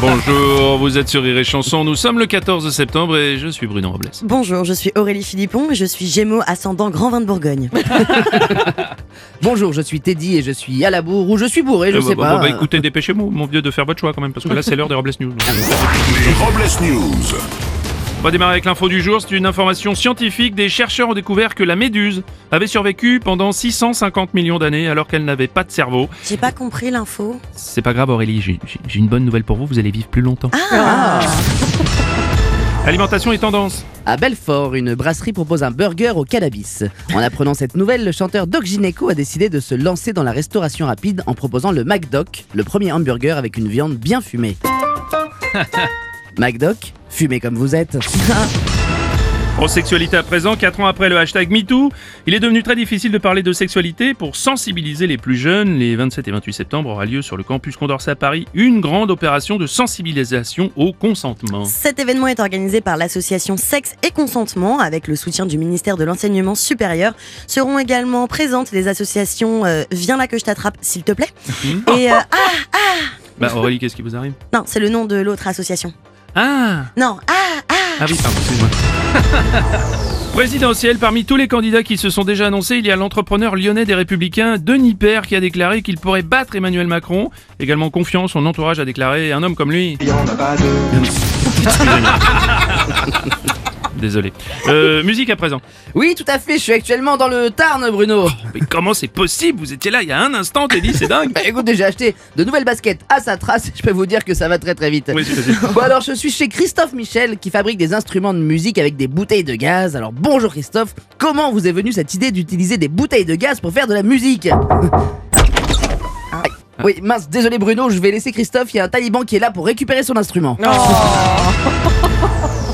Bonjour, vous êtes sur Rire et Chanson, nous sommes le 14 septembre et je suis Bruno Robles. Bonjour, je suis Aurélie Philippon et je suis Gémeaux ascendant grand vin de Bourgogne. Bonjour, je suis Teddy et je suis à la bourre ou je suis bourré, je Euh, sais bah, pas. bon, bah, écoutez, dépêchez-vous, mon vieux, de faire votre choix quand même, parce que là c'est l'heure des Robles News. Les Robles News. On va démarrer avec l'info du jour, c'est une information scientifique. Des chercheurs ont découvert que la méduse avait survécu pendant 650 millions d'années alors qu'elle n'avait pas de cerveau. J'ai pas compris l'info. C'est pas grave Aurélie, j'ai- une bonne nouvelle pour vous, vous allez vivre plus longtemps. Ah, Alimentation et tendance. À Belfort, une brasserie propose un burger au cannabis. En apprenant cette nouvelle, le chanteur Doc Gineco a décidé de se lancer dans la restauration rapide en proposant le McDoc, le premier hamburger avec une viande bien fumée. McDoc, fumé comme vous êtes. En sexualité à présent, 4 ans après le hashtag MeToo, il est devenu très difficile de parler de sexualité pour sensibiliser les plus jeunes. Les 27 et 28 septembre aura lieu sur le campus Condorcet à Paris une grande opération de sensibilisation au consentement. Cet événement est organisé par l'association Sexe et Consentement avec le soutien du ministère de l'Enseignement supérieur. Seront également présentes les associations euh, Viens là que je t'attrape s'il te plaît. Et euh, ah Bah Aurélie, qu'est-ce qui vous arrive? Non, c'est le nom de l'autre association. Ah Non, ah ah Ah oui, pardon, excuse-moi. Présidentielle, parmi tous les candidats qui se sont déjà annoncés, il y a l'entrepreneur lyonnais des Républicains, Denis Père, qui a déclaré qu'il pourrait battre Emmanuel Macron. Également confiant, son entourage a déclaré un homme comme lui. Désolé. Euh, musique à présent. Oui, tout à fait, je suis actuellement dans le Tarn, Bruno. Mais comment c'est possible? Vous étiez là il y a un instant, t'es dit, c'est dingue. Bah écoutez, j'ai acheté de nouvelles baskets à sa trace et je peux vous dire que ça va très très vite. Oui, c'est possible. Bon alors je suis chez Christophe Michel qui fabrique des instruments de musique avec des bouteilles de gaz. Alors bonjour Christophe, comment vous est venue cette idée d'utiliser des bouteilles de gaz pour faire de la musique? Aïe. Oui, mince, désolé Bruno, je vais laisser Christophe, il y a un taliban qui est là pour récupérer son instrument.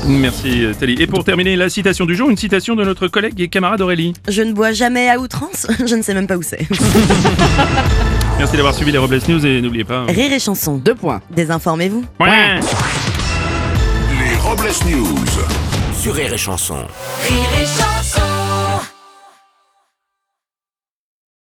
Merci euh, Tali. Et pour terminer, la citation du jour, une citation de notre collègue et camarade Aurélie. Je ne bois jamais à outrance, je ne sais même pas où c'est. Merci d'avoir suivi les Robles News et n'oubliez pas... Rire et chanson. Deux points. Désinformez-vous. Ouais. Les Robles News. Sur Rire et Chanson. Rire et chanson